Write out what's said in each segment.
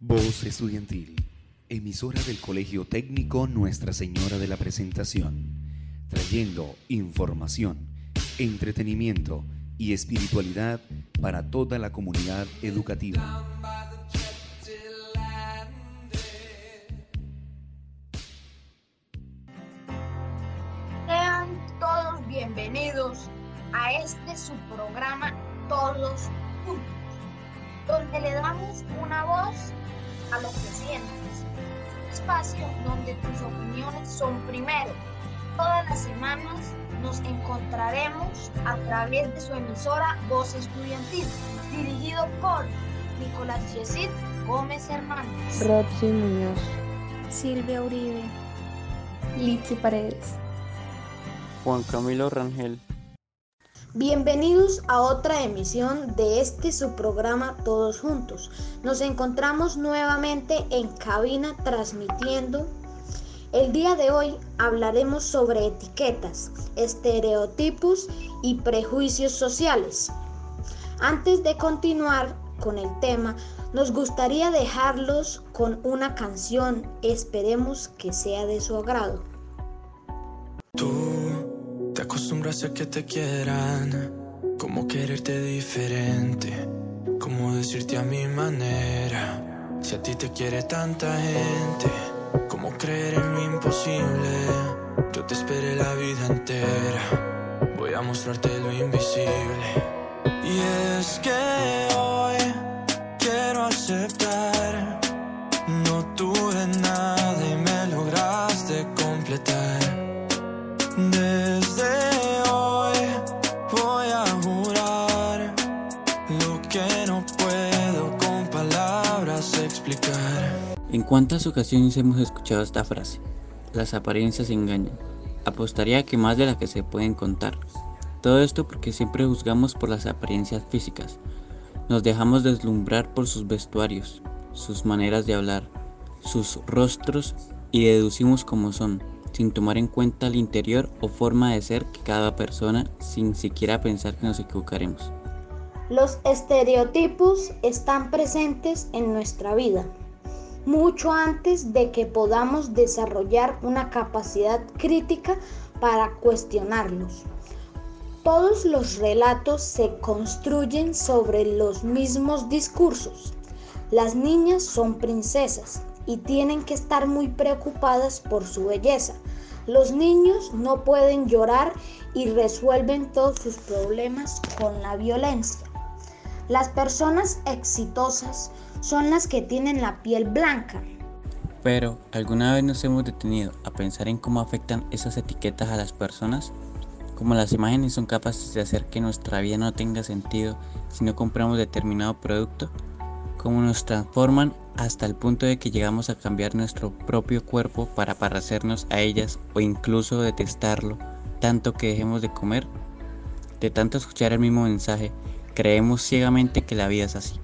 Voz Estudiantil, emisora del Colegio Técnico Nuestra Señora de la Presentación, trayendo información, entretenimiento y espiritualidad para toda la comunidad educativa. Sean todos bienvenidos a este su programa Todos Juntos, donde le damos una voz a lo que sientes. Espacio donde tus opiniones son primero. Todas las semanas nos encontraremos a través de su emisora Voz Estudiantil, dirigido por Nicolás Yesid Gómez Hernández. Roxy Muñoz. Silvia Uribe. Litsi Paredes. Juan Camilo Rangel. Bienvenidos a otra emisión de este su programa Todos Juntos. Nos encontramos nuevamente en cabina transmitiendo. El día de hoy hablaremos sobre etiquetas, estereotipos y prejuicios sociales. Antes de continuar con el tema, nos gustaría dejarlos con una canción, esperemos que sea de su agrado. Te acostumbras a que te quieran, como quererte diferente, como decirte a mi manera. Si a ti te quiere tanta gente, como creer en lo imposible. Yo te esperé la vida entera, voy a mostrarte lo invisible. Y es que cuántas ocasiones hemos escuchado esta frase? Las apariencias engañan. Apostaría que más de las que se pueden contar. Todo esto porque siempre juzgamos por las apariencias físicas. Nos dejamos deslumbrar por sus vestuarios, sus maneras de hablar, sus rostros y deducimos cómo son, sin tomar en cuenta el interior o forma de ser que cada persona, sin siquiera pensar que nos equivocaremos. Los estereotipos están presentes en nuestra vida mucho antes de que podamos desarrollar una capacidad crítica para cuestionarlos. Todos los relatos se construyen sobre los mismos discursos. Las niñas son princesas y tienen que estar muy preocupadas por su belleza. Los niños no pueden llorar y resuelven todos sus problemas con la violencia. Las personas exitosas son las que tienen la piel blanca. Pero, ¿alguna vez nos hemos detenido a pensar en cómo afectan esas etiquetas a las personas? Como las imágenes son capaces de hacer que nuestra vida no tenga sentido si no compramos determinado producto, cómo nos transforman hasta el punto de que llegamos a cambiar nuestro propio cuerpo para parecernos a ellas o incluso detestarlo tanto que dejemos de comer. De tanto escuchar el mismo mensaje, creemos ciegamente que la vida es así.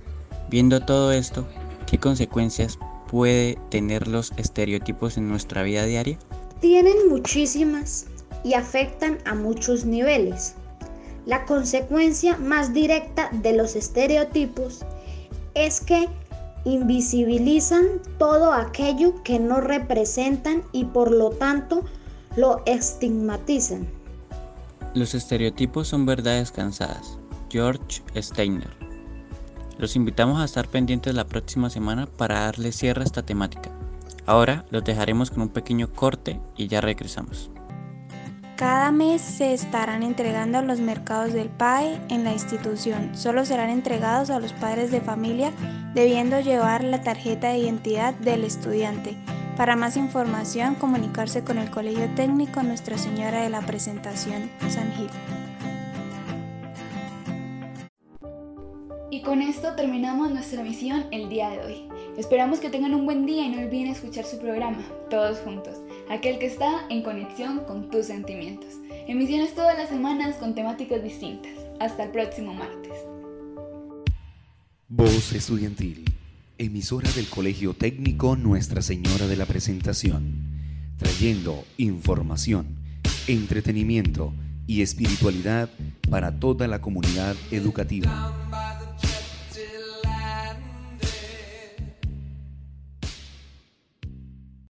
Viendo todo esto, ¿qué consecuencias puede tener los estereotipos en nuestra vida diaria? Tienen muchísimas y afectan a muchos niveles. La consecuencia más directa de los estereotipos es que invisibilizan todo aquello que no representan y por lo tanto lo estigmatizan. Los estereotipos son verdades cansadas. George Steiner. Los invitamos a estar pendientes la próxima semana para darle cierre a esta temática. Ahora los dejaremos con un pequeño corte y ya regresamos. Cada mes se estarán entregando los mercados del PAE en la institución. Solo serán entregados a los padres de familia debiendo llevar la tarjeta de identidad del estudiante. Para más información, comunicarse con el Colegio Técnico Nuestra Señora de la Presentación, San Gil. Y con esto terminamos nuestra misión el día de hoy. Esperamos que tengan un buen día y no olviden escuchar su programa, todos juntos, aquel que está en conexión con tus sentimientos. Emisiones todas las semanas con temáticas distintas. Hasta el próximo martes. Voz Estudiantil, emisora del Colegio Técnico Nuestra Señora de la Presentación, trayendo información, entretenimiento y espiritualidad para toda la comunidad educativa.